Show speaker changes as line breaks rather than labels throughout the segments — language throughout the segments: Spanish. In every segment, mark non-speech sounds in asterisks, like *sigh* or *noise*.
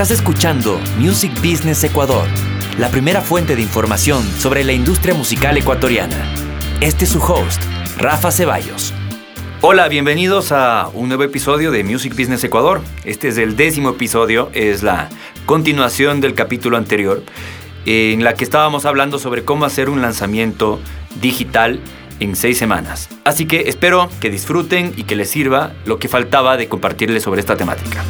Estás escuchando Music Business Ecuador, la primera fuente de información sobre la industria musical ecuatoriana. Este es su host, Rafa Ceballos. Hola, bienvenidos a un nuevo episodio de Music Business Ecuador. Este es el décimo episodio, es la continuación del capítulo anterior, en la que estábamos hablando sobre cómo hacer un lanzamiento digital en seis semanas. Así que espero que disfruten y que les sirva lo que faltaba de compartirles sobre esta temática.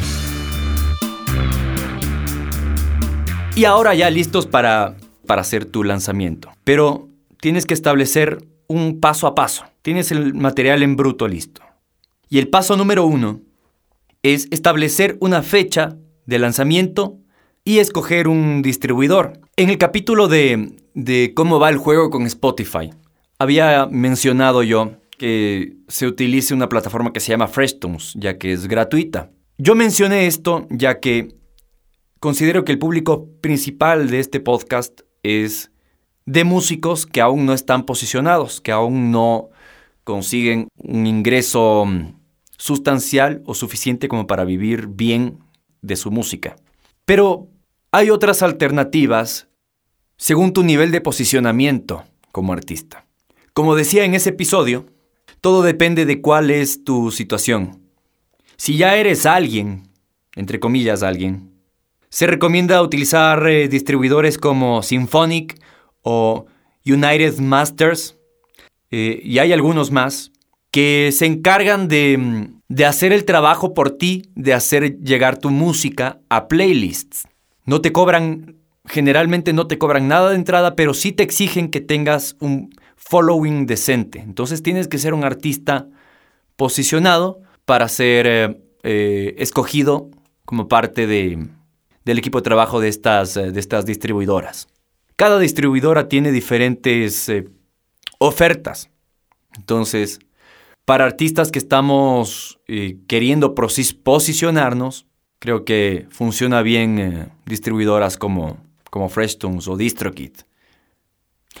Y ahora ya listos para, para hacer tu lanzamiento. Pero tienes que establecer un paso a paso. Tienes el material en bruto listo. Y el paso número uno es establecer una fecha de lanzamiento y escoger un distribuidor. En el capítulo de, de cómo va el juego con Spotify, había mencionado yo que se utilice una plataforma que se llama FreshTunes, ya que es gratuita. Yo mencioné esto ya que considero que el público principal de este podcast es de músicos que aún no están posicionados, que aún no consiguen un ingreso mm, sustancial o suficiente como para vivir bien de su música. Pero hay otras alternativas según tu nivel de posicionamiento como artista. Como decía en ese episodio, todo depende de cuál es tu situación. Si ya eres alguien, entre comillas alguien, se recomienda utilizar eh, distribuidores como Symphonic o United Masters, eh, y hay algunos más, que se encargan de, mm, de hacer el trabajo por ti, de hacer llegar tu música a playlists. No te cobran, generalmente no te cobran nada de entrada, pero sí te exigen que tengas un following decente. Entonces tienes que ser un artista posicionado para ser eh, escogido como parte de, del equipo de trabajo de estas, eh, de estas distribuidoras. Cada distribuidora tiene diferentes eh, ofertas. Entonces, para artistas que estamos eh, queriendo posicionarnos, creo que funciona bien distribuidoras como, como FreshTunes o DistroKid.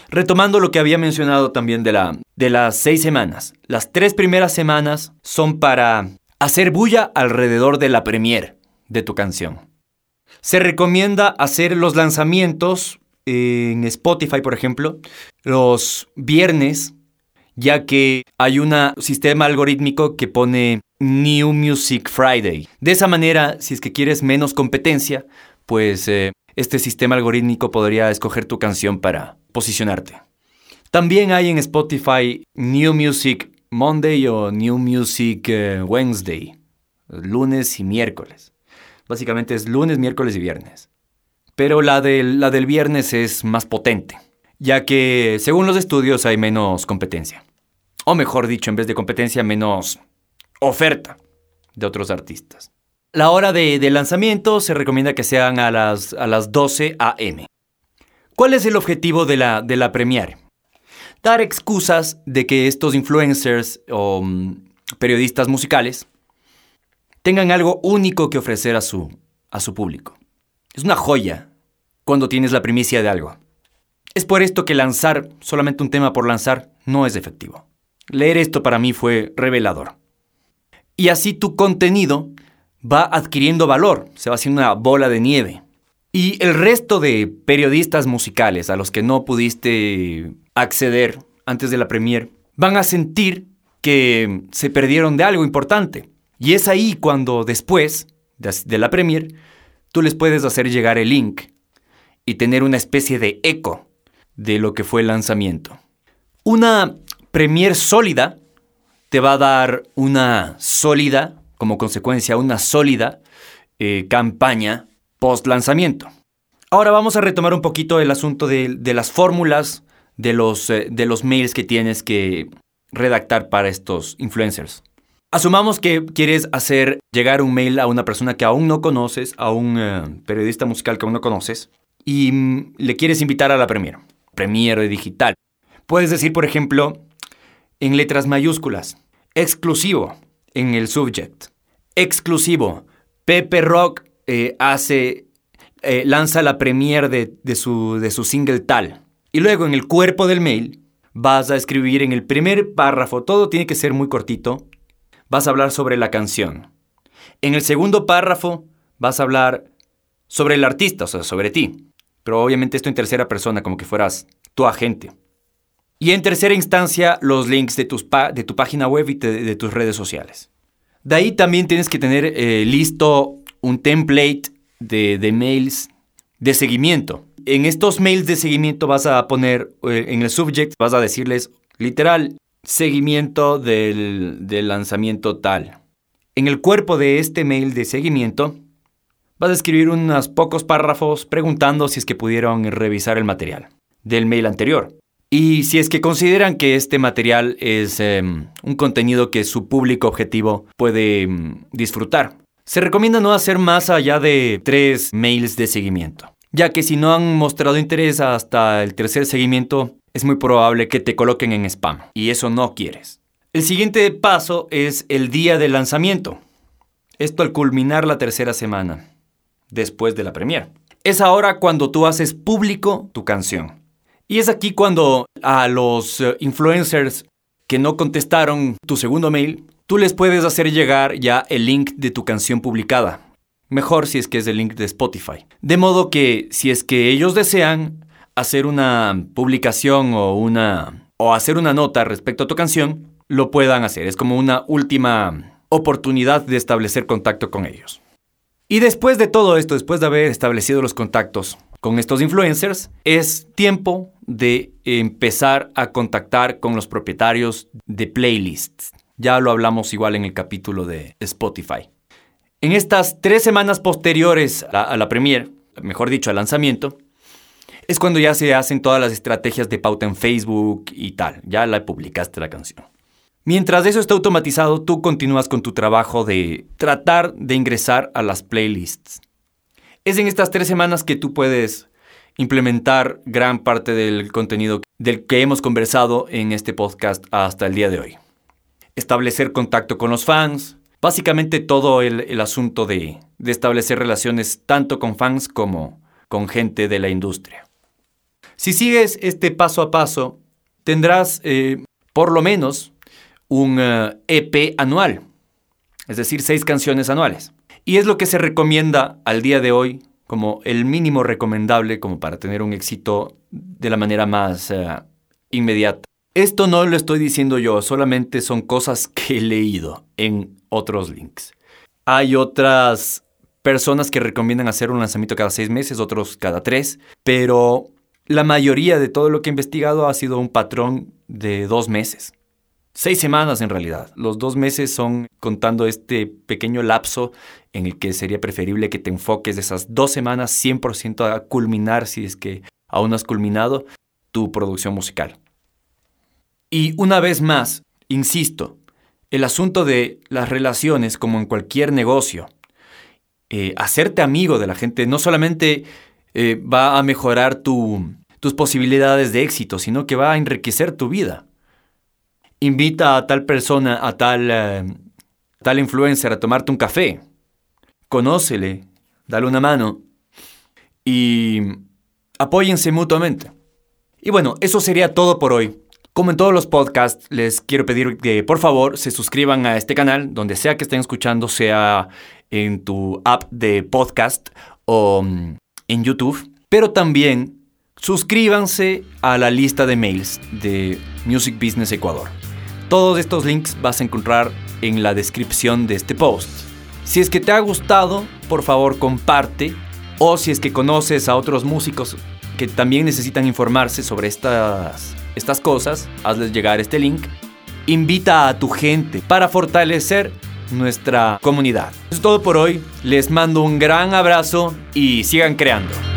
Retomando lo que había mencionado también de, la, de las seis semanas. Las tres primeras semanas son para hacer bulla alrededor de la premiere de tu canción. Se recomienda hacer los lanzamientos en Spotify, por ejemplo, los viernes, ya que hay un sistema algorítmico que pone New Music Friday. De esa manera, si es que quieres menos competencia, pues eh, este sistema algorítmico podría escoger tu canción para posicionarte. También hay en Spotify New Music Monday o New Music eh, Wednesday, lunes y miércoles. Básicamente es lunes, miércoles y viernes. Pero la del, la del viernes es más potente, ya que según los estudios hay menos competencia. O mejor dicho, en vez de competencia, menos oferta de otros artistas. La hora de, lanzamiento se recomienda que sean a las, a las 12 a.m. ¿Cuál es el objetivo de la, de la premiere? Dar excusas de que estos influencers o mm, periodistas musicales tengan algo único que ofrecer a su, a su público. Es una joya cuando tienes la primicia de algo. Es por esto que lanzar solamente un tema por lanzar no es efectivo. Leer esto para mí fue revelador. Y así tu contenido va adquiriendo valor, se va haciendo una bola de nieve. Y el resto de periodistas musicales a los que no pudiste acceder antes de la premier van a sentir que se perdieron de algo importante. Y es ahí cuando después de la Premier, tú les puedes hacer llegar el link y tener una especie de eco de lo que fue el lanzamiento. Una Premier sólida te va a dar una sólida, como consecuencia, una sólida eh, campaña post lanzamiento. Ahora vamos a retomar un poquito el asunto de, las fórmulas de los, eh, de los mails que tienes que redactar para estos influencers. Asumamos que quieres hacer llegar un mail a una persona que aún no conoces, a un eh, periodista musical que aún no conoces, y mm, le quieres invitar a la premier, premier digital. Puedes decir, por ejemplo, en letras mayúsculas, exclusivo en el subject, exclusivo. Pepe Rock eh, hace, eh, lanza la premier de, de, su, de su single tal. Y luego en el cuerpo del mail vas a escribir en el primer párrafo, todo tiene que ser muy cortito, vas a hablar sobre la canción. En el segundo párrafo vas a hablar sobre el artista, o sea, sobre ti. Pero obviamente esto en tercera persona, como que fueras tu agente. Y en tercera instancia, los links de, tus de tu página web y de, tus redes sociales. De ahí también tienes que tener eh, listo un template de, de, mails de seguimiento. En estos mails de seguimiento vas a poner eh, en el subject, vas a decirles literal, seguimiento del, lanzamiento tal. En el cuerpo de este mail de seguimiento, vas a escribir unos pocos párrafos preguntando si es que pudieron revisar el material del mail anterior. Y si es que consideran que este material es em, un contenido que su público objetivo puede em, disfrutar. Se recomienda no hacer más allá de tres mails de seguimiento, ya que si no han mostrado interés hasta el tercer seguimiento, es muy probable que te coloquen en spam, y eso no quieres. El siguiente paso es el día de lanzamiento. Esto al culminar la tercera semana, después de la premiere. Es ahora cuando tú haces público tu canción. Y es aquí cuando a los eh, influencers que no contestaron tu segundo mail, tú les puedes hacer llegar ya el link de tu canción publicada. Mejor si es que es el link de Spotify. De modo que si es que ellos desean, hacer una publicación o una o hacer una nota respecto a tu canción, lo puedan hacer. Es como una última oportunidad de establecer contacto con ellos. Y después de todo esto, después de haber establecido los contactos con estos influencers, es tiempo de empezar a contactar con los propietarios de playlists. Ya lo hablamos igual en el capítulo de Spotify. En estas tres semanas posteriores a la, a la premiere, mejor dicho, al lanzamiento, es cuando ya se hacen todas las estrategias de pauta en Facebook y tal. Ya la publicaste la canción. Mientras eso está automatizado, tú continúas con tu trabajo de tratar de ingresar a las playlists. Es en estas tres semanas que tú puedes implementar gran parte del contenido del que hemos conversado en este podcast hasta el día de hoy. Establecer contacto con los fans, básicamente todo el, asunto de, establecer relaciones tanto con fans como con gente de la industria. Si sigues este paso a paso, tendrás eh, por lo menos un EP eh, e anual, es decir, seis canciones anuales. Y es lo que se recomienda al día de hoy como el mínimo recomendable como para tener un éxito de la manera más eh, inmediata. Esto no lo estoy diciendo yo, solamente son cosas *laughs* que he leído en otros links. Hay otras personas que recomiendan hacer un lanzamiento cada seis meses, otros cada tres, pero la mayoría de todo lo que he investigado ha sido un patrón de dos meses. Seis semanas en realidad. Los dos meses son contando este pequeño lapso en el que sería preferible que te enfoques esas dos semanas 100% a culminar, si es que aún has culminado, tu producción musical. Y una vez más, insisto, el asunto de las relaciones, como en cualquier negocio, eh, hacerte amigo de la gente no solamente eh, va a mejorar tu, tus posibilidades de éxito, sino que va a enriquecer tu vida. Invita a tal persona, a tal, eh, tal influencer a tomarte un café. Conócele, dale una mano y apóyense mutuamente. Y bueno, eso sería todo por hoy. Como en todos los podcasts, les quiero pedir que por favor se suscriban a este canal, donde sea que estén escuchando, sea en tu app de podcast o mm, en YouTube, pero también suscríbanse a la lista de mails de Music Business Ecuador. Todos estos links vas a encontrar en la descripción de este post. Si es que te ha gustado, por favor comparte o si es que conoces a otros músicos que también necesitan informarse sobre estas, estas cosas, hazles llegar este link. Invita a tu gente para fortalecer nuestra comunidad. Eso es todo por hoy. Les mando un gran abrazo y sigan creando.